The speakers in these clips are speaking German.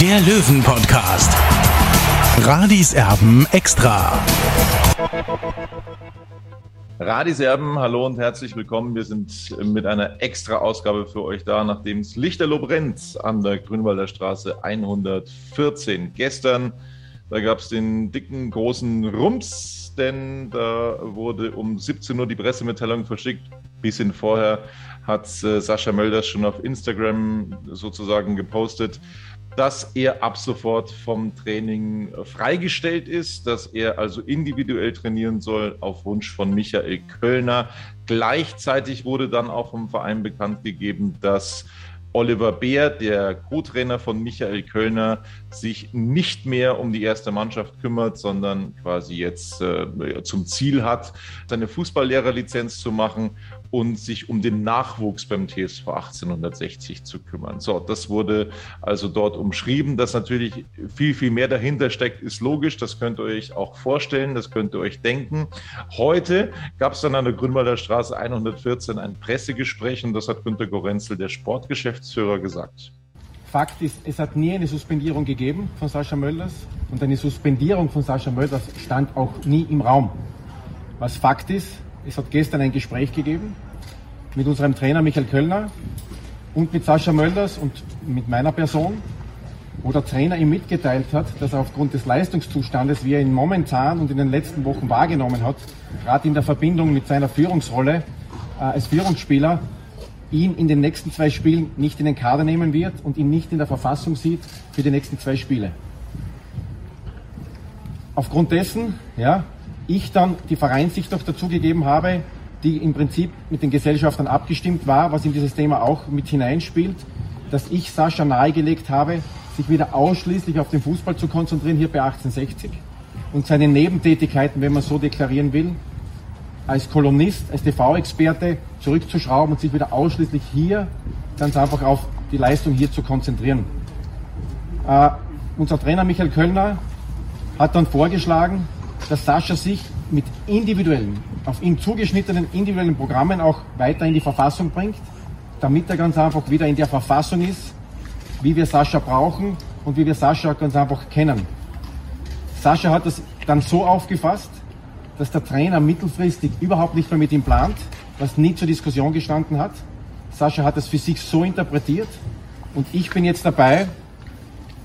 der Löwen-Podcast. Radis Erben extra. Radiserben, hallo und herzlich willkommen. Wir sind mit einer extra Ausgabe für euch da, nachdem es Lichterloh brennt an der Grünwalder Straße 114. Gestern, da gab es den dicken, großen Rums, denn da wurde um 17 Uhr die Pressemitteilung verschickt. Bisschen vorher hat äh, Sascha Mölders schon auf Instagram sozusagen gepostet, dass er ab sofort vom Training freigestellt ist, dass er also individuell trainieren soll auf Wunsch von Michael Kölner. Gleichzeitig wurde dann auch vom Verein bekannt gegeben, dass Oliver Beer, der Co-Trainer von Michael Kölner, sich nicht mehr um die erste Mannschaft kümmert, sondern quasi jetzt äh, zum Ziel hat, seine Fußballlehrerlizenz zu machen und sich um den Nachwuchs beim TSV 1860 zu kümmern. So, das wurde also dort umschrieben. Dass natürlich viel, viel mehr dahinter steckt, ist logisch. Das könnt ihr euch auch vorstellen, das könnt ihr euch denken. Heute gab es dann an der Grünwalder Straße 114 ein Pressegespräch und das hat Günter Gorenzel, der Sportgeschäftsführer, gesagt. Fakt ist, es hat nie eine Suspendierung gegeben von Sascha Mölders und eine Suspendierung von Sascha Mölders stand auch nie im Raum. Was Fakt ist, es hat gestern ein Gespräch gegeben mit unserem Trainer Michael Kölner und mit Sascha Mölders und mit meiner Person, wo der Trainer ihm mitgeteilt hat, dass er aufgrund des Leistungszustandes, wie er ihn momentan und in den letzten Wochen wahrgenommen hat, gerade in der Verbindung mit seiner Führungsrolle äh, als Führungsspieler, ihn in den nächsten zwei Spielen nicht in den Kader nehmen wird und ihn nicht in der Verfassung sieht für die nächsten zwei Spiele. Aufgrund dessen, ja, ich dann die Vereinssicht noch dazugegeben habe, die im Prinzip mit den Gesellschaftern abgestimmt war, was in dieses Thema auch mit hineinspielt, dass ich Sascha nahegelegt habe, sich wieder ausschließlich auf den Fußball zu konzentrieren, hier bei 1860 und seine Nebentätigkeiten, wenn man so deklarieren will, als Kolumnist, als TV-Experte zurückzuschrauben und sich wieder ausschließlich hier ganz einfach auf die Leistung hier zu konzentrieren. Äh, unser Trainer Michael Kölner hat dann vorgeschlagen, dass Sascha sich mit individuellen, auf ihn zugeschnittenen individuellen Programmen auch weiter in die Verfassung bringt, damit er ganz einfach wieder in der Verfassung ist, wie wir Sascha brauchen und wie wir Sascha ganz einfach kennen. Sascha hat das dann so aufgefasst, dass der Trainer mittelfristig überhaupt nicht mehr mit ihm plant, was nie zur Diskussion gestanden hat. Sascha hat es für sich so interpretiert und ich bin jetzt dabei,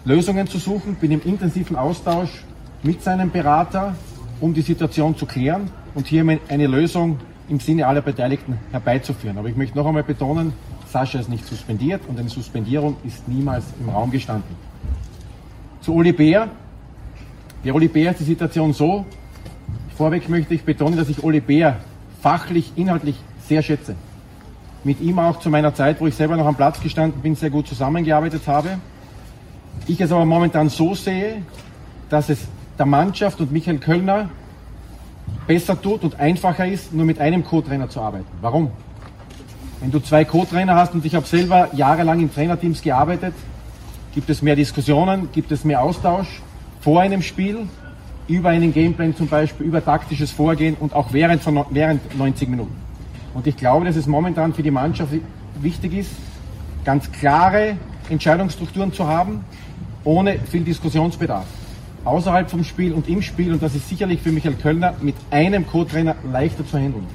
Lösungen zu suchen, bin im intensiven Austausch mit seinem Berater, um die Situation zu klären und hier eine Lösung im Sinne aller Beteiligten herbeizuführen. Aber ich möchte noch einmal betonen, Sascha ist nicht suspendiert und eine Suspendierung ist niemals im Raum gestanden. Zu Oli Bär. Bei Oli Bär ist die Situation so, vorweg möchte ich betonen, dass ich Oli Bär fachlich, inhaltlich sehr schätze. Mit ihm auch zu meiner Zeit, wo ich selber noch am Platz gestanden bin, sehr gut zusammengearbeitet habe. Ich es aber momentan so sehe, dass es der Mannschaft und Michael Kölner besser tut und einfacher ist, nur mit einem Co-Trainer zu arbeiten. Warum? Wenn du zwei Co-Trainer hast und ich habe selber jahrelang in Trainerteams gearbeitet, gibt es mehr Diskussionen, gibt es mehr Austausch vor einem Spiel, über einen Gameplan zum Beispiel, über taktisches Vorgehen und auch während, von, während 90 Minuten. Und ich glaube, dass es momentan für die Mannschaft wichtig ist, ganz klare Entscheidungsstrukturen zu haben, ohne viel Diskussionsbedarf außerhalb vom Spiel und im Spiel und das ist sicherlich für Michael Kölner mit einem Co-Trainer leichter zu handeln.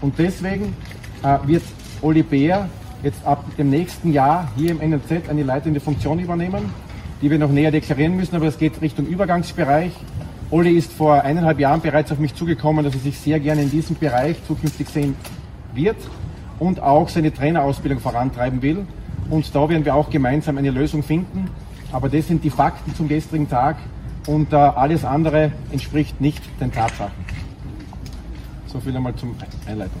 Und deswegen äh, wird Oli Bär jetzt ab dem nächsten Jahr hier im NLZ eine leitende Funktion übernehmen, die wir noch näher deklarieren müssen, aber es geht Richtung Übergangsbereich. Oli ist vor eineinhalb Jahren bereits auf mich zugekommen, dass er sich sehr gerne in diesem Bereich zukünftig sehen wird und auch seine Trainerausbildung vorantreiben will. Und da werden wir auch gemeinsam eine Lösung finden. Aber das sind die Fakten zum gestrigen Tag und äh, alles andere entspricht nicht den Tatsachen. So viel einmal zum Einleitung.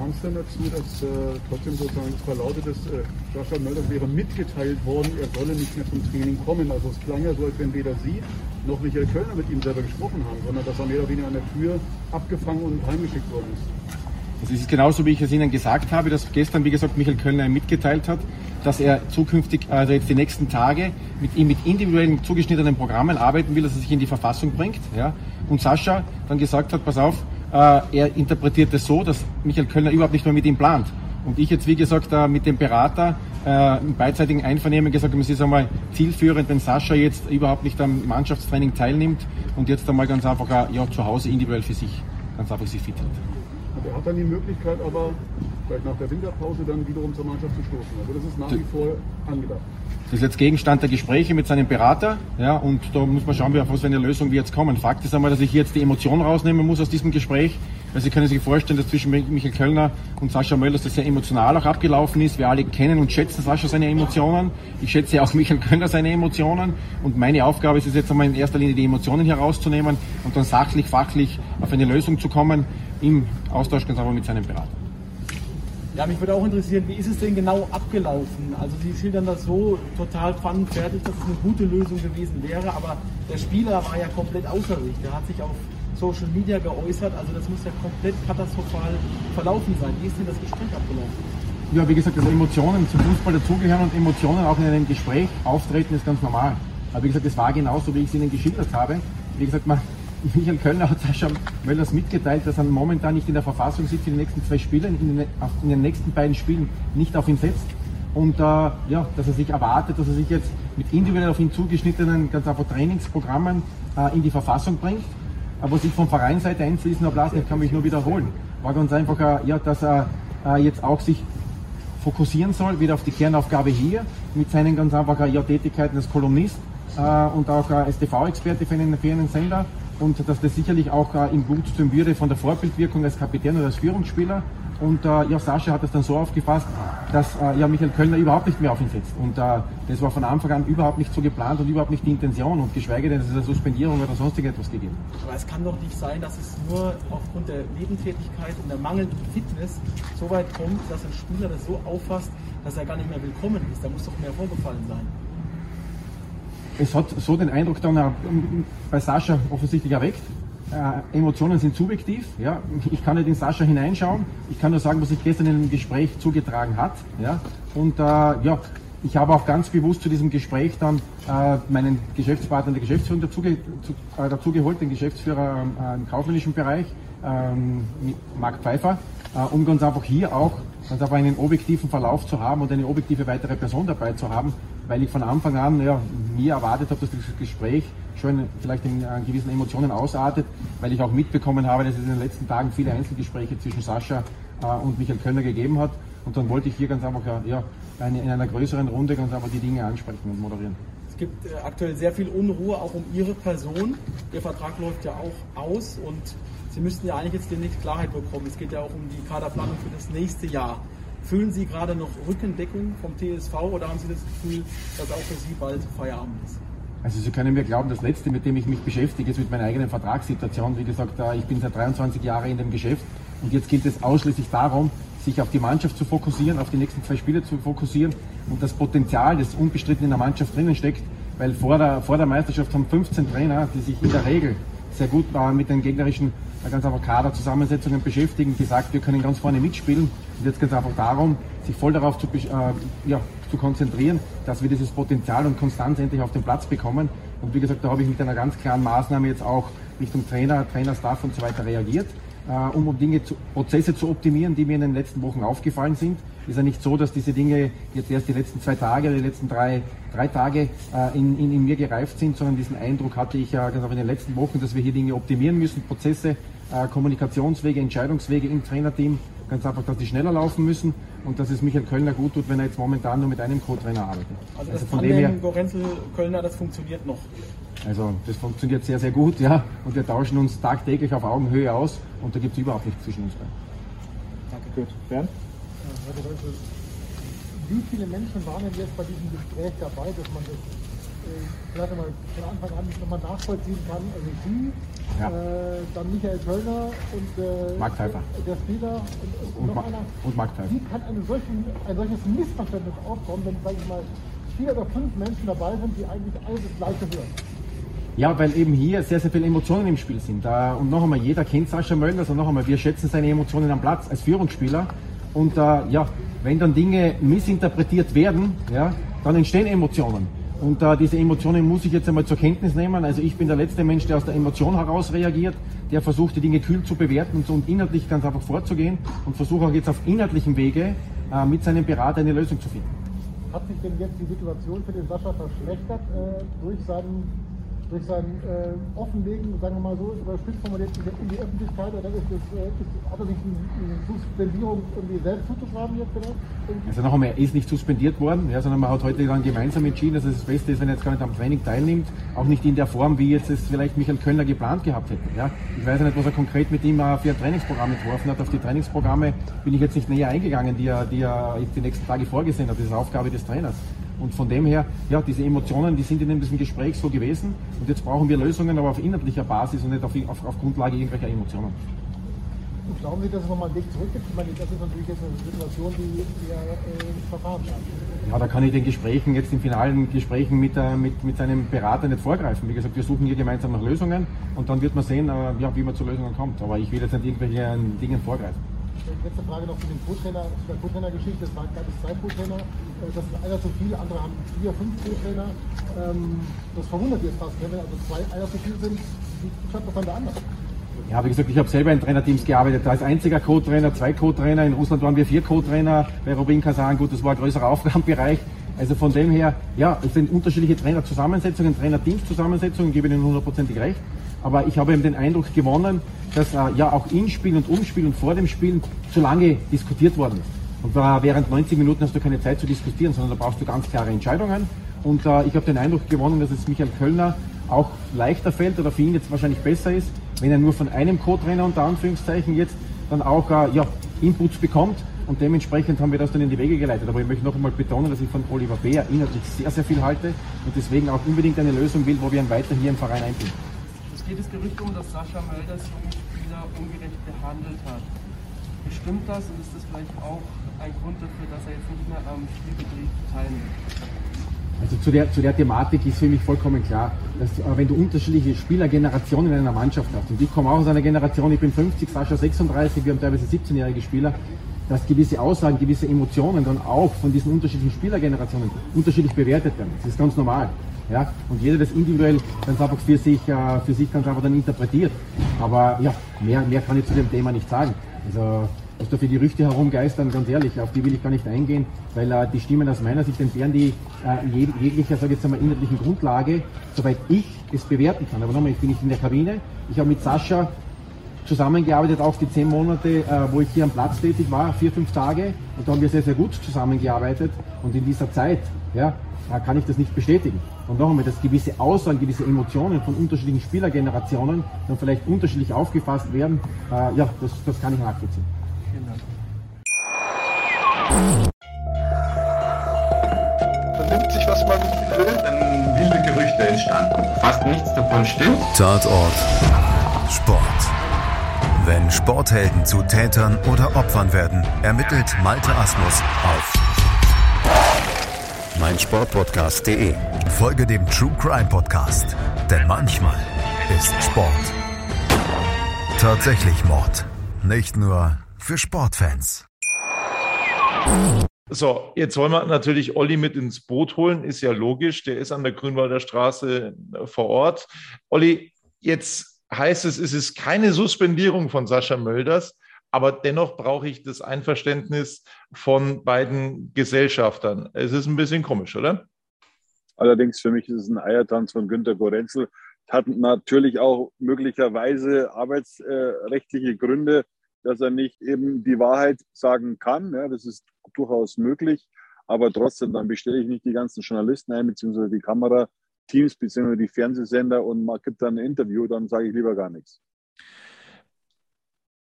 kam es denn dazu, dass äh, trotzdem sozusagen es verlautet ist, äh, Sascha Möller wäre mitgeteilt worden, er solle nicht mehr zum Training kommen. Also es klang ja so, als wenn weder Sie noch Michael Kölner mit ihm selber gesprochen haben, sondern dass er mehr oder weniger an der Tür abgefangen und heimgeschickt worden ist. Also es ist genauso, wie ich es Ihnen gesagt habe, dass gestern, wie gesagt, Michael Kölner mitgeteilt hat, dass er zukünftig, also jetzt die nächsten Tage, mit ihm mit individuellen zugeschnittenen Programmen arbeiten will, dass er sich in die Verfassung bringt. Ja? Und Sascha dann gesagt hat, pass auf, äh, er interpretiert es so, dass Michael Kölner überhaupt nicht mehr mit ihm plant. Und ich jetzt, wie gesagt, äh, mit dem Berater äh, im beidseitigen Einvernehmen gesagt, es ist einmal zielführend, wenn Sascha jetzt überhaupt nicht am Mannschaftstraining teilnimmt und jetzt einmal ganz einfach ja, zu Hause individuell für sich ganz einfach sich fit hält. Er hat dann die Möglichkeit, aber vielleicht nach der Winterpause dann wiederum zur Mannschaft zu stoßen. Also das ist nach wie vor angedacht. Das ist jetzt Gegenstand der Gespräche mit seinem Berater, ja, und da muss man schauen, auf was für eine Lösung wir jetzt kommen. Fakt ist einmal, dass ich jetzt die Emotion rausnehmen muss aus diesem Gespräch. Also Sie können sich vorstellen, dass zwischen Michael Kölner und Sascha Möllers das sehr emotional auch abgelaufen ist. Wir alle kennen und schätzen Sascha seine Emotionen. Ich schätze auch Michael Kölner seine Emotionen. Und meine Aufgabe ist es jetzt einmal in erster Linie die Emotionen herauszunehmen und dann sachlich, fachlich auf eine Lösung zu kommen im Austausch ganz einfach mit seinem Berater. Ja, mich würde auch interessieren, wie ist es denn genau abgelaufen? Also Sie schildern das so total pfannenfertig, dass es eine gute Lösung gewesen wäre, aber der Spieler war ja komplett außer sich. Der hat sich auf Social Media geäußert, also das muss ja komplett katastrophal verlaufen sein. Wie ist denn das Gespräch abgelaufen? Ja, wie gesagt, dass Emotionen zum Fußball dazugehören und Emotionen auch in einem Gespräch auftreten, ist ganz normal. Aber wie gesagt, es war genauso, wie ich es Ihnen geschildert habe. Wie gesagt, man, Michael Kölner hat Sascha Möllers mitgeteilt, dass er momentan nicht in der Verfassung sitzt für die nächsten zwei Spiele, in den, in den nächsten beiden Spielen nicht auf ihn setzt. Und äh, ja, dass er sich erwartet, dass er sich jetzt mit individuell auf ihn zugeschnittenen ganz einfach Trainingsprogrammen äh, in die Verfassung bringt. Aber was ich von Vereinsseite einfließen habe lassen, ich kann mich nur wiederholen, war ganz einfach, äh, ja, dass er äh, jetzt auch sich fokussieren soll, wieder auf die Kernaufgabe hier, mit seinen ganz einfach äh, ja, Tätigkeiten als Kolumnist und auch als TV-Experte für einen, für Sender und dass das sicherlich auch ihm gut tun würde von der Vorbildwirkung als Kapitän oder als Führungsspieler. Und äh, ja, Sascha hat das dann so aufgefasst, dass äh, ja Michael Kölner überhaupt nicht mehr auf ihn setzt. Und äh, das war von Anfang an überhaupt nicht so geplant und überhaupt nicht die Intention und geschweige denn, dass es eine Suspendierung oder sonst etwas gegeben Aber es kann doch nicht sein, dass es nur aufgrund der Nebentätigkeit und der mangelnden Fitness so weit kommt, dass ein Spieler das so auffasst, dass er gar nicht mehr willkommen ist. Da muss doch mehr vorgefallen sein es hat so den Eindruck dann bei Sascha offensichtlich erweckt. Äh, Emotionen sind subjektiv. Ja. Ich kann nicht in Sascha hineinschauen. Ich kann nur sagen, was sich gestern in dem Gespräch zugetragen hat. Ja. Und äh, ja, ich habe auch ganz bewusst zu diesem Gespräch dann äh, meinen Geschäftspartner der Geschäftsführung äh, dazu geholt, den Geschäftsführer äh, im kaufmännischen Bereich, ähm, Marc Pfeiffer, äh, um ganz einfach hier auch ganz einfach einen objektiven Verlauf zu haben und eine objektive weitere Person dabei zu haben, weil ich von Anfang an ja, mir erwartet habe, dass das Gespräch schon vielleicht in, in gewissen Emotionen ausartet, weil ich auch mitbekommen habe, dass es in den letzten Tagen viele Einzelgespräche zwischen Sascha äh, und Michael Kölner gegeben hat. Und dann wollte ich hier ganz einfach ja, eine, in einer größeren Runde ganz einfach die Dinge ansprechen und moderieren. Es gibt äh, aktuell sehr viel Unruhe auch um Ihre Person. Ihr Vertrag läuft ja auch aus und Sie müssten ja eigentlich jetzt demnächst Klarheit bekommen. Es geht ja auch um die Kaderplanung für das nächste Jahr. Fühlen Sie gerade noch Rückendeckung vom TSV oder haben Sie das Gefühl, dass auch für Sie bald Feierabend ist? Also Sie können mir glauben, das Letzte, mit dem ich mich beschäftige, ist mit meiner eigenen Vertragssituation. Wie gesagt, ich bin seit 23 Jahren in dem Geschäft und jetzt gilt es ausschließlich darum, sich auf die Mannschaft zu fokussieren, auf die nächsten zwei Spiele zu fokussieren und das Potenzial, das unbestritten in der Mannschaft drinnen steckt, weil vor der, vor der Meisterschaft haben 15 Trainer, die sich in der Regel sehr gut mit den gegnerischen ganz einfach Kaderzusammensetzungen beschäftigen, gesagt, wir können ganz vorne mitspielen. Und jetzt geht es einfach darum, sich voll darauf zu, äh, ja, zu konzentrieren, dass wir dieses Potenzial und Konstanz endlich auf den Platz bekommen. Und wie gesagt, da habe ich mit einer ganz klaren Maßnahme jetzt auch Richtung Trainer, Trainerstaff und so weiter reagiert, um, um Dinge zu, Prozesse zu optimieren, die mir in den letzten Wochen aufgefallen sind. Ist ja nicht so, dass diese Dinge jetzt erst die letzten zwei Tage, die letzten drei, drei Tage äh, in, in, in, mir gereift sind, sondern diesen Eindruck hatte ich ja ganz auch in den letzten Wochen, dass wir hier Dinge optimieren müssen, Prozesse, äh, Kommunikationswege, Entscheidungswege im Trainerteam, ganz einfach, dass die schneller laufen müssen und dass es Michael Kölner gut tut, wenn er jetzt momentan nur mit einem Co-Trainer arbeitet. Also, also von dem her, Gorenzel Kölner, das funktioniert noch. Also das funktioniert sehr, sehr gut, ja. Und wir tauschen uns tagtäglich auf Augenhöhe aus und da gibt es überhaupt nichts zwischen uns beiden. Danke. Gut. Bernd? wie viele Menschen waren denn jetzt bei diesem Gespräch dabei, dass man das vielleicht mal von Anfang an nochmal nachvollziehen kann. Also Sie, ja. äh, dann Michael Kölner und äh, Mark Pfeiffer. der Spieler und, und, und Ma einer. Und Mark Pfeiffer. Wie kann eine solche, ein solches Missverständnis aufkommen, wenn, sage ich mal, vier oder fünf Menschen dabei sind, die eigentlich alle das Gleiche hören? Ja, weil eben hier sehr, sehr viele Emotionen im Spiel sind. und noch einmal, jeder kennt Sascha Mölders und noch einmal, wir schätzen seine Emotionen am Platz als Führungsspieler. Und äh, ja, wenn dann Dinge missinterpretiert werden, ja, dann entstehen Emotionen. Und äh, diese Emotionen muss ich jetzt einmal zur Kenntnis nehmen. Also ich bin der letzte Mensch, der aus der Emotion heraus reagiert, der versucht, die Dinge kühl zu bewerten und, inhaltlich ganz einfach vorzugehen und versuche auch jetzt auf inhaltlichem Wege äh, mit seinem Berater eine Lösung zu finden. Hat sich denn jetzt die Situation für den Sascha verschlechtert äh, durch seinen durch sein äh, Offenlegen, sagen wir mal so, überspitzt formuliert in die Öffentlichkeit oder ist das, äh, ist, hat er sich eine Suspendierung irgendwie selbst zuzuschreiben jetzt vielleicht? Also noch einmal, er ist nicht suspendiert worden, ja, sondern man hat heute dann gemeinsam entschieden, dass es das Beste ist, wenn er jetzt gar nicht am Training teilnimmt, auch nicht in der Form, wie jetzt es vielleicht Michael Kölner geplant gehabt hätte. Ja. Ich weiß ja nicht, was er konkret mit ihm für ein Trainingsprogramm entworfen hat. Auf die Trainingsprogramme bin ich jetzt nicht näher eingegangen, die er, die er die nächsten Tage vorgesehen hat. Das ist Aufgabe des Trainers. Und von dem her, ja, diese Emotionen, die sind in diesem Gespräch so gewesen. Und jetzt brauchen wir Lösungen, aber auf inhaltlicher Basis und nicht auf, auf, auf Grundlage irgendwelcher Emotionen. Und glauben Sie, dass es nochmal einen Weg zurück gibt? Ich meine, das ist natürlich jetzt eine Situation, die wir äh, verfahren kann. Ja, da kann ich den Gesprächen, jetzt in finalen Gesprächen mit, äh, mit, mit seinem Berater nicht vorgreifen. Wie gesagt, wir suchen hier gemeinsam nach Lösungen und dann wird man sehen, äh, ja, wie man zu Lösungen kommt. Aber ich will jetzt nicht irgendwelchen Dingen vorgreifen letzte Frage noch zu dem Co-Trainer, zu der Co-Trainer-Geschichte. Es gab es zwei Co-Trainer. Äh, das ist einer zu viel, andere haben vier, fünf Co-Trainer. Ähm, das verwundert jetzt fast, wenn also zwei, einer zu viel sind. Wie klappt das dann der andere? Ja, wie gesagt, ich habe selber in Trainerteams gearbeitet. Da ist einziger Co-Trainer, zwei Co-Trainer. In Russland waren wir vier Co-Trainer. Bei Robin Kasan, gut, das war ein größerer Aufgabenbereich. Also von dem her, ja, es sind unterschiedliche Trainerzusammensetzungen, Trainerteamszusammensetzungen, gebe Ihnen hundertprozentig recht. Aber ich habe eben den Eindruck gewonnen, dass äh, ja auch im Spiel und um und vor dem Spiel zu lange diskutiert worden ist. Und äh, während 90 Minuten hast du keine Zeit zu diskutieren, sondern da brauchst du ganz klare Entscheidungen. Und äh, ich habe den Eindruck gewonnen, dass es Michael Kölner auch leichter fällt oder für ihn jetzt wahrscheinlich besser ist, wenn er nur von einem Co-Trainer unter Anführungszeichen jetzt dann auch äh, ja, Inputs bekommt. Und dementsprechend haben wir das dann in die Wege geleitet. Aber ich möchte noch einmal betonen, dass ich von Oliver Beer inhaltlich sehr, sehr viel halte und deswegen auch unbedingt eine Lösung will, wo wir ihn weiter hier im Verein einbinden geht das Gerücht um, dass Sascha Mölders junge Spieler ungerecht behandelt hat. Bestimmt das und ist das vielleicht auch ein Grund dafür, dass er jetzt nicht mehr am Spielbetrieb teilnimmt? Also zu der, zu der Thematik ist für mich vollkommen klar, dass äh, wenn du unterschiedliche Spielergenerationen in einer Mannschaft hast, und ich komme auch aus einer Generation, ich bin 50, Sascha 36, wir haben teilweise 17-jährige Spieler, dass gewisse Aussagen, gewisse Emotionen dann auch von diesen unterschiedlichen Spielergenerationen unterschiedlich bewertet werden. Das ist ganz normal. Ja? Und jeder das individuell ganz einfach für sich, äh, für sich ganz einfach dann interpretiert. Aber ja, mehr, mehr kann ich zu dem Thema nicht sagen. Also, was da für Gerüchte herumgeistern, ganz ehrlich, auf die will ich gar nicht eingehen, weil äh, die Stimmen aus meiner Sicht entbehren die äh, jeg jeglicher, sage jetzt einmal, inhaltlichen Grundlage, soweit ich es bewerten kann. Aber nochmal, ich bin nicht in der Kabine. Ich habe mit Sascha zusammengearbeitet, auch die zehn Monate, äh, wo ich hier am Platz tätig war, vier, fünf Tage. Und da haben wir sehr, sehr gut zusammengearbeitet. Und in dieser Zeit, ja, kann ich das nicht bestätigen. Und noch einmal, dass gewisse Aussagen, gewisse Emotionen von unterschiedlichen Spielergenerationen dann vielleicht unterschiedlich aufgefasst werden, äh, ja, das, das kann ich nachvollziehen. Vielen Dank. Vernimmt sich, was man will, dann wilde Gerüchte entstanden. Fast nichts davon stimmt. Tatort. Sport. Wenn Sporthelden zu Tätern oder Opfern werden, ermittelt Malte Asmus auf meinsportpodcast.de. Folge dem True Crime Podcast, denn manchmal ist Sport tatsächlich Mord. Nicht nur für Sportfans. So, jetzt wollen wir natürlich Olli mit ins Boot holen, ist ja logisch, der ist an der Grünwalder Straße vor Ort. Olli, jetzt heißt es, es ist keine Suspendierung von Sascha Mölders, aber dennoch brauche ich das Einverständnis von beiden Gesellschaftern. Es ist ein bisschen komisch, oder? Allerdings für mich ist es ein Eiertanz von Günter Gorenzel. Hat natürlich auch möglicherweise arbeitsrechtliche Gründe, dass er nicht eben die Wahrheit sagen kann. Ja, das ist durchaus möglich. Aber trotzdem, dann bestelle ich nicht die ganzen Journalisten ein, beziehungsweise die Kamerateams, beziehungsweise die Fernsehsender und man gibt dann ein Interview, dann sage ich lieber gar nichts.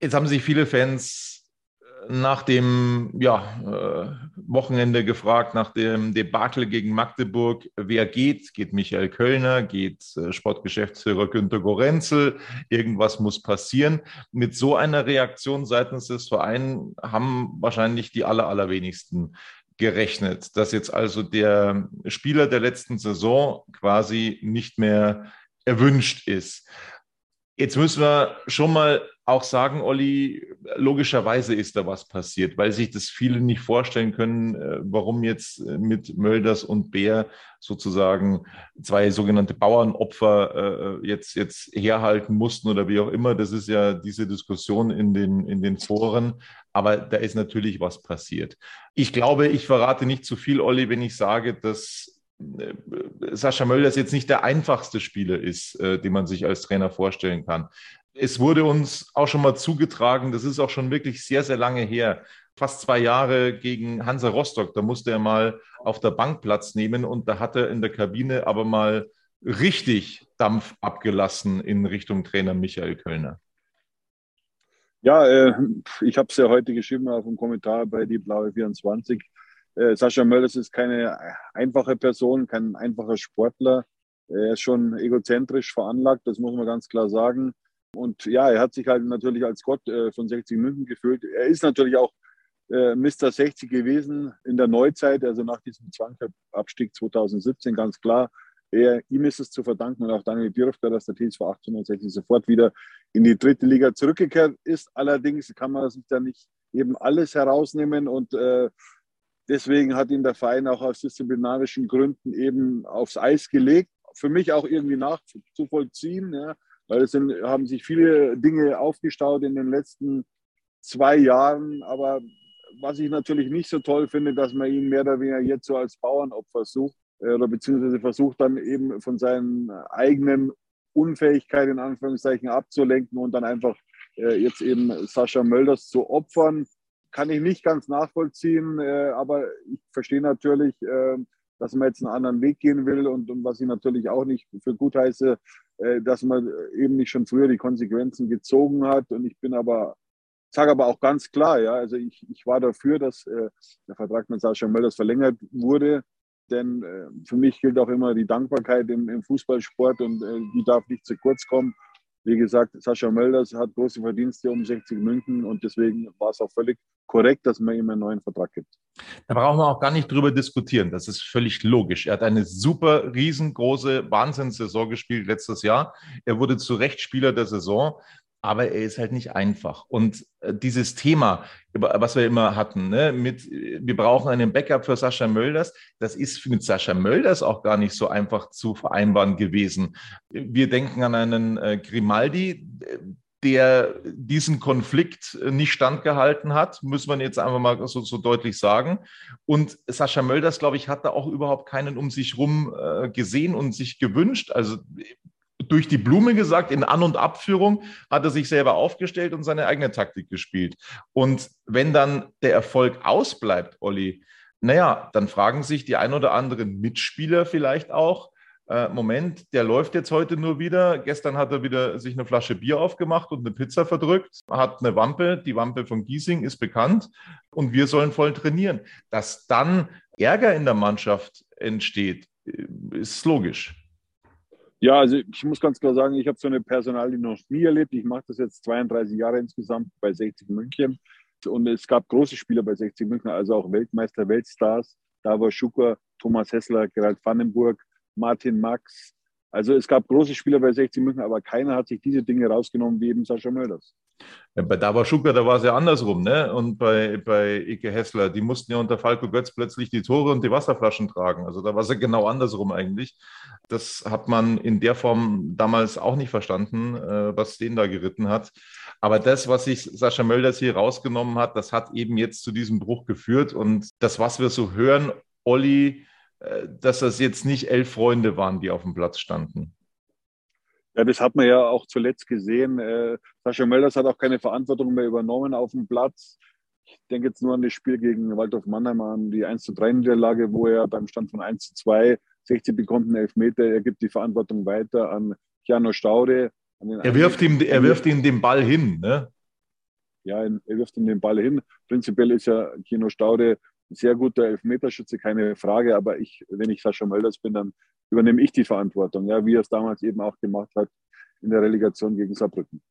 Jetzt haben sich viele Fans nach dem ja, äh, Wochenende gefragt, nach dem Debakel gegen Magdeburg, wer geht? Geht Michael Kölner? Geht äh, Sportgeschäftsführer Günter Gorenzel? Irgendwas muss passieren. Mit so einer Reaktion seitens des Vereins haben wahrscheinlich die aller, allerwenigsten gerechnet, dass jetzt also der Spieler der letzten Saison quasi nicht mehr erwünscht ist. Jetzt müssen wir schon mal auch sagen, Olli, logischerweise ist da was passiert, weil sich das viele nicht vorstellen können, äh, warum jetzt äh, mit Mölders und Bär sozusagen zwei sogenannte Bauernopfer äh, jetzt, jetzt herhalten mussten oder wie auch immer. Das ist ja diese Diskussion in den, in den Foren. Aber da ist natürlich was passiert. Ich glaube, ich verrate nicht zu viel, Olli, wenn ich sage, dass Sascha Mölders jetzt nicht der einfachste Spieler ist, den man sich als Trainer vorstellen kann es wurde uns auch schon mal zugetragen, das ist auch schon wirklich sehr, sehr lange her, fast zwei Jahre gegen Hansa Rostock. Da musste er mal auf der Bank Platz nehmen und da hat er in der Kabine aber mal richtig Dampf abgelassen in Richtung Trainer Michael Kölner. Ja, äh, ich habe es ja heute geschrieben auf dem Kommentar bei die Blaue 24. Äh, Sascha Mölders ist keine einfache Person, kein einfacher Sportler. Er ist schon egozentrisch veranlagt, das muss man ganz klar sagen. Und ja, er hat sich halt natürlich als Gott äh, von 60 München gefühlt. Er ist natürlich auch äh, Mr. 60 gewesen in der Neuzeit, also nach diesem Zwangsabstieg 2017, ganz klar. Er, ihm ist es zu verdanken und auch Daniel Dürfter, dass der TSV 1860 sofort wieder in die dritte Liga zurückgekehrt ist. Allerdings kann man sich da nicht eben alles herausnehmen und äh, deswegen hat ihn der Verein auch aus disziplinarischen Gründen eben aufs Eis gelegt. Für mich auch irgendwie nachzuvollziehen. Ja weil es sind, haben sich viele Dinge aufgestaut in den letzten zwei Jahren. Aber was ich natürlich nicht so toll finde, dass man ihn mehr oder weniger jetzt so als Bauernopfer sucht äh, oder beziehungsweise versucht dann eben von seinen eigenen Unfähigkeit in Anführungszeichen abzulenken und dann einfach äh, jetzt eben Sascha Mölders zu opfern, kann ich nicht ganz nachvollziehen, äh, aber ich verstehe natürlich, äh, dass man jetzt einen anderen Weg gehen will und, und was ich natürlich auch nicht für gut heiße, dass man eben nicht schon früher die Konsequenzen gezogen hat. Und ich bin aber, sage aber auch ganz klar, ja, also ich, ich war dafür, dass äh, der Vertrag mit Sascha Mölders verlängert wurde. Denn äh, für mich gilt auch immer die Dankbarkeit im, im Fußballsport und äh, die darf nicht zu kurz kommen. Wie gesagt, Sascha Mölders hat große Verdienste um 60 München und deswegen war es auch völlig korrekt, dass man ihm einen neuen Vertrag gibt. Da brauchen wir auch gar nicht drüber diskutieren. Das ist völlig logisch. Er hat eine super riesengroße Wahnsinnssaison gespielt letztes Jahr. Er wurde zu Recht Spieler der Saison aber er ist halt nicht einfach. Und äh, dieses Thema, was wir immer hatten, ne, mit wir brauchen einen Backup für Sascha Mölders, das ist mit Sascha Mölders auch gar nicht so einfach zu vereinbaren gewesen. Wir denken an einen äh, Grimaldi, der diesen Konflikt nicht standgehalten hat, muss man jetzt einfach mal so, so deutlich sagen. Und Sascha Mölders, glaube ich, hat da auch überhaupt keinen um sich rum äh, gesehen und sich gewünscht. Also durch die Blume gesagt, in An- und Abführung hat er sich selber aufgestellt und seine eigene Taktik gespielt. Und wenn dann der Erfolg ausbleibt, Olli, naja, dann fragen sich die ein oder anderen Mitspieler vielleicht auch, äh, Moment, der läuft jetzt heute nur wieder. Gestern hat er wieder sich eine Flasche Bier aufgemacht und eine Pizza verdrückt, hat eine Wampe, die Wampe von Giesing ist bekannt und wir sollen voll trainieren. Dass dann Ärger in der Mannschaft entsteht, ist logisch. Ja, also ich muss ganz klar sagen, ich habe so eine Personalie noch nie erlebt. Ich mache das jetzt 32 Jahre insgesamt bei 60 München. Und es gab große Spieler bei 60 München, also auch Weltmeister, Weltstars. Da war Schucker, Thomas Hessler, Gerald Vandenburg, Martin Max. Also es gab große Spieler bei 60 München, aber keiner hat sich diese Dinge rausgenommen wie eben Sascha Mölders. Ja, bei Dava Schucker, da war es ja andersrum, ne? Und bei, bei Ike Hessler, die mussten ja unter Falco Götz plötzlich die Tore und die Wasserflaschen tragen. Also da war es ja genau andersrum eigentlich. Das hat man in der Form damals auch nicht verstanden, äh, was den da geritten hat. Aber das, was sich Sascha Mölders hier rausgenommen hat, das hat eben jetzt zu diesem Bruch geführt. Und das, was wir so hören, Olli, dass das jetzt nicht elf Freunde waren, die auf dem Platz standen. Ja, das hat man ja auch zuletzt gesehen. Äh, Sascha Mölders hat auch keine Verantwortung mehr übernommen auf dem Platz. Ich denke jetzt nur an das Spiel gegen Waldorf Mannheim, an die 1 zu 3 Niederlage, wo er beim Stand von 1 zu 2 60 bekommt einen Elfmeter. Er gibt die Verantwortung weiter an Jano Staude. er wirft, ihm, er wirft ihm den Ball hin, ne? Ja, er wirft ihm den Ball hin. Prinzipiell ist ja Kino Staude sehr guter Elfmeterschütze, keine Frage. Aber ich, wenn ich Sascha Mölders bin, dann übernehme ich die Verantwortung, ja, wie er es damals eben auch gemacht hat in der Relegation gegen Saarbrücken.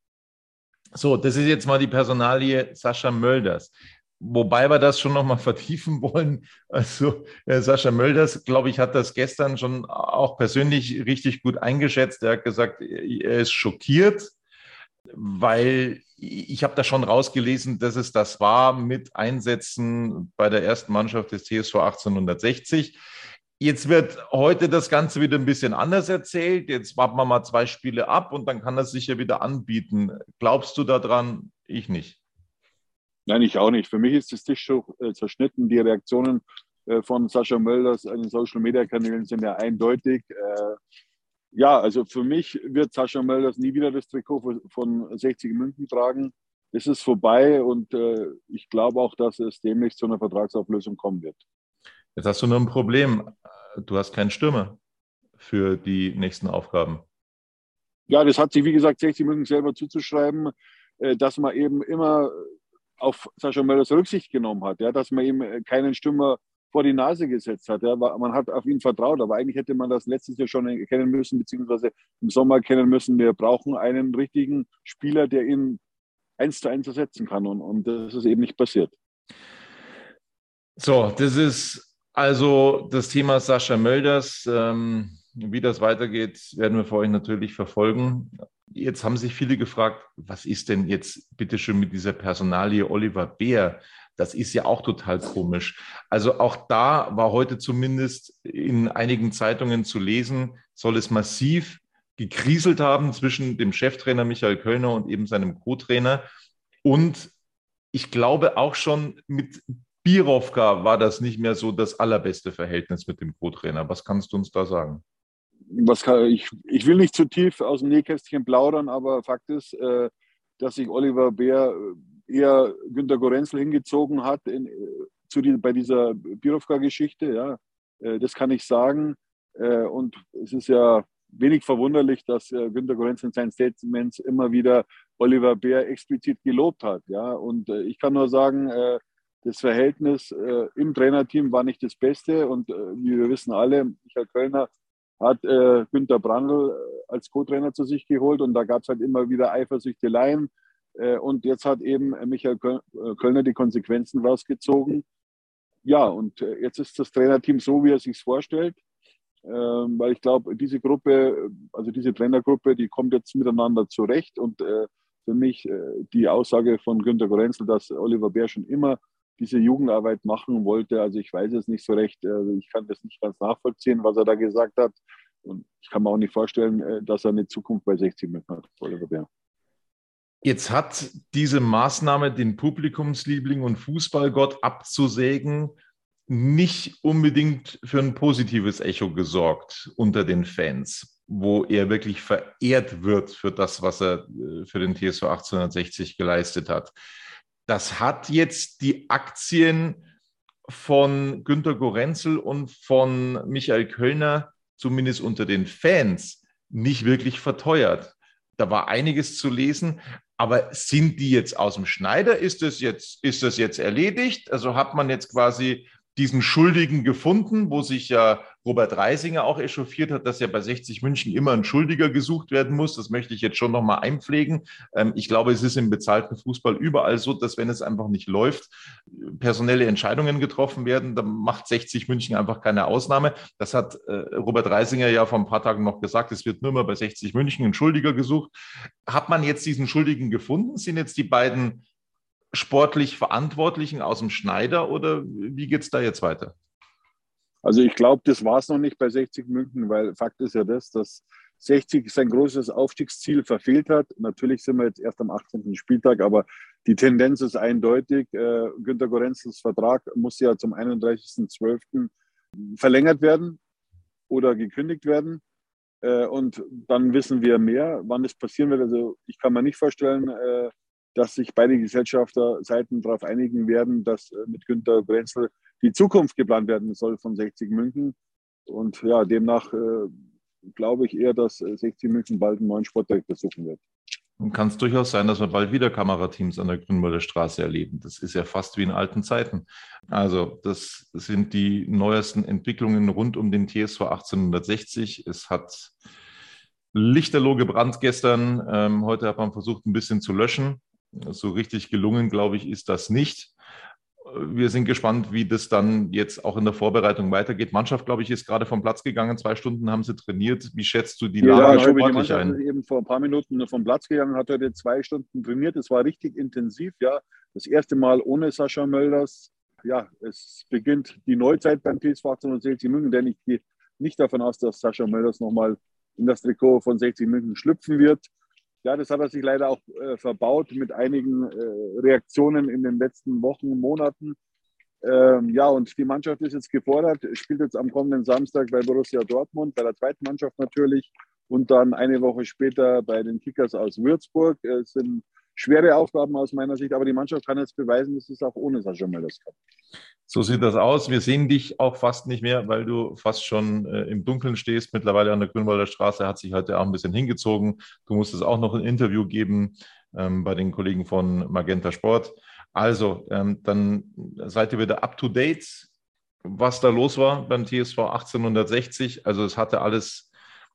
So, das ist jetzt mal die Personalie Sascha Mölders. Wobei wir das schon nochmal vertiefen wollen. Also äh, Sascha Mölders, glaube ich, hat das gestern schon auch persönlich richtig gut eingeschätzt. Er hat gesagt, er ist schockiert, weil ich habe da schon rausgelesen, dass es das war mit Einsätzen bei der ersten Mannschaft des TSV 1860. Jetzt wird heute das Ganze wieder ein bisschen anders erzählt. Jetzt warten wir mal zwei Spiele ab und dann kann er sich ja wieder anbieten. Glaubst du daran? Ich nicht. Nein, ich auch nicht. Für mich ist das Tischtuch äh, zerschnitten. Die Reaktionen äh, von Sascha Mölders an den Social Media Kanälen sind ja eindeutig. Äh, ja, also für mich wird Sascha Mölders nie wieder das Trikot von 60 München tragen. Es ist vorbei und äh, ich glaube auch, dass es demnächst zu einer Vertragsauflösung kommen wird. Jetzt hast du nur ein Problem. Du hast keinen Stürmer für die nächsten Aufgaben. Ja, das hat sich, wie gesagt, 60 München selber zuzuschreiben, äh, dass man eben immer auf Sascha Mölders Rücksicht genommen hat, ja, dass man ihm keinen Stürmer vor die Nase gesetzt hat. Ja. Man hat auf ihn vertraut, aber eigentlich hätte man das letztes Jahr schon erkennen müssen, beziehungsweise im Sommer erkennen müssen, wir brauchen einen richtigen Spieler, der ihn eins zu eins ersetzen kann. Und, und das ist eben nicht passiert. So, das ist also das Thema Sascha Mölders. Ähm, wie das weitergeht, werden wir für euch natürlich verfolgen. Jetzt haben sich viele gefragt, was ist denn jetzt bitte schön mit dieser Personalie Oliver Bär? Das ist ja auch total komisch. Also auch da war heute zumindest in einigen Zeitungen zu lesen, soll es massiv gekriselt haben zwischen dem Cheftrainer Michael Kölner und eben seinem Co-Trainer. Und ich glaube auch schon mit Birovka war das nicht mehr so das allerbeste Verhältnis mit dem Co-Trainer. Was kannst du uns da sagen? Kann, ich, ich will nicht zu tief aus dem Nähkästchen plaudern, aber Fakt ist, äh, dass sich Oliver Bär eher Günter Gorenzel hingezogen hat in, zu die, bei dieser Birovka-Geschichte. Ja, äh, das kann ich sagen. Äh, und es ist ja wenig verwunderlich, dass äh, Günter Gorenzel in seinen Statements immer wieder Oliver Bär explizit gelobt hat. Ja, und ich kann nur sagen, das Verhältnis im Trainerteam war nicht das Beste. Und wie wir wissen alle, Michael Kölner hat Günter Brandl als Co-Trainer zu sich geholt und da gab es halt immer wieder Eifersüchteleien. Äh, und jetzt hat eben Michael äh, Kölner die Konsequenzen rausgezogen. Ja, und äh, jetzt ist das Trainerteam so, wie er sich vorstellt. Ähm, weil ich glaube, diese Gruppe, also diese Trainergruppe, die kommt jetzt miteinander zurecht. Und für mich die Aussage von Günter Gorenzel, dass Oliver Bär schon immer diese Jugendarbeit machen wollte. Also ich weiß es nicht so recht. Ich kann das nicht ganz nachvollziehen, was er da gesagt hat. Und ich kann mir auch nicht vorstellen, dass er eine Zukunft bei 60 mit hat, Oliver Bär. Jetzt hat diese Maßnahme, den Publikumsliebling und Fußballgott abzusägen, nicht unbedingt für ein positives Echo gesorgt unter den Fans, wo er wirklich verehrt wird für das, was er äh, für den TSV 1860 geleistet hat. Das hat jetzt die Aktien von Günter Gorenzel und von Michael Kölner, zumindest unter den Fans, nicht wirklich verteuert. Da war einiges zu lesen. Aber sind die jetzt aus dem Schneider? Ist das jetzt, ist das jetzt erledigt? Also hat man jetzt quasi diesen Schuldigen gefunden, wo sich ja Robert Reisinger auch echauffiert hat, dass ja bei 60 München immer ein Schuldiger gesucht werden muss. Das möchte ich jetzt schon nochmal einpflegen. Ähm, ich glaube, es ist im bezahlten Fußball überall so, dass wenn es einfach nicht läuft, personelle Entscheidungen getroffen werden. dann macht 60 München einfach keine Ausnahme. Das hat äh, Robert Reisinger ja vor ein paar Tagen noch gesagt. Es wird nur mal bei 60 München ein Schuldiger gesucht. Hat man jetzt diesen Schuldigen gefunden? Sind jetzt die beiden sportlich Verantwortlichen aus dem Schneider oder wie geht es da jetzt weiter? Also ich glaube, das war es noch nicht bei 60 München, weil Fakt ist ja das, dass 60 sein großes Aufstiegsziel verfehlt hat. Natürlich sind wir jetzt erst am 18. Spieltag, aber die Tendenz ist eindeutig. Äh, Günter Gorenzels Vertrag muss ja zum 31.12. verlängert werden oder gekündigt werden. Äh, und dann wissen wir mehr, wann es passieren wird. Also ich kann mir nicht vorstellen, äh, dass sich beide Gesellschafterseiten darauf einigen werden, dass äh, mit Günter Grenzel die Zukunft geplant werden soll von 60 München. Und ja, demnach äh, glaube ich eher, dass 60 äh, München bald einen neuen Sportdirektor suchen wird. kann es durchaus sein, dass wir bald wieder Kamerateams an der Grünwalder Straße erleben. Das ist ja fast wie in alten Zeiten. Also das sind die neuesten Entwicklungen rund um den TSV 1860. Es hat lichterloh gebrannt gestern. Ähm, heute hat man versucht, ein bisschen zu löschen. So richtig gelungen, glaube ich, ist das nicht wir sind gespannt, wie das dann jetzt auch in der Vorbereitung weitergeht. Mannschaft, glaube ich, ist gerade vom Platz gegangen. Zwei Stunden haben sie trainiert. Wie schätzt du die Lage ja, die Mannschaft ein? ist eben vor ein paar Minuten vom Platz gegangen, hat heute zwei Stunden trainiert. Es war richtig intensiv, ja. Das erste Mal ohne Sascha Mölders. Ja, es beginnt die Neuzeit beim TSV 1860 München, denn ich gehe nicht davon aus, dass Sascha Mölders nochmal in das Trikot von 60 München schlüpfen wird. Ja, das hat er sich leider auch äh, verbaut mit einigen äh, Reaktionen in den letzten Wochen, Monaten. Ähm, ja, und die Mannschaft ist jetzt gefordert, spielt jetzt am kommenden Samstag bei Borussia Dortmund, bei der zweiten Mannschaft natürlich, und dann eine Woche später bei den Kickers aus Würzburg. Es sind schwere Aufgaben aus meiner Sicht, aber die Mannschaft kann jetzt beweisen, dass es auch ohne Sascha Mölders kann. So sieht das aus. Wir sehen dich auch fast nicht mehr, weil du fast schon äh, im Dunkeln stehst. Mittlerweile an der Grünwalder Straße hat sich heute auch ein bisschen hingezogen. Du musstest auch noch ein Interview geben ähm, bei den Kollegen von Magenta Sport. Also, ähm, dann seid ihr wieder up to date, was da los war beim TSV 1860. Also, es hatte alles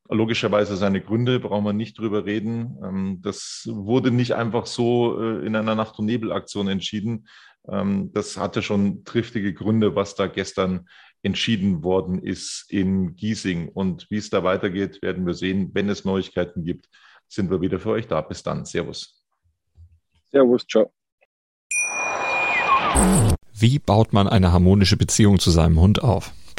logischerweise seine Gründe, brauchen wir nicht drüber reden. Ähm, das wurde nicht einfach so äh, in einer Nacht- und Nebelaktion entschieden. Ähm, das hatte schon triftige Gründe, was da gestern entschieden worden ist in Giesing. Und wie es da weitergeht, werden wir sehen. Wenn es Neuigkeiten gibt, sind wir wieder für euch da. Bis dann. Servus. Servus, ciao. Wie baut man eine harmonische Beziehung zu seinem Hund auf?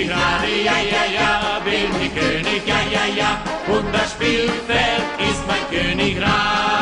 ich Gnade, ja, ja, ja, bin ich König, ja, ja, ja, und das Spielfeld ist mein Königreich.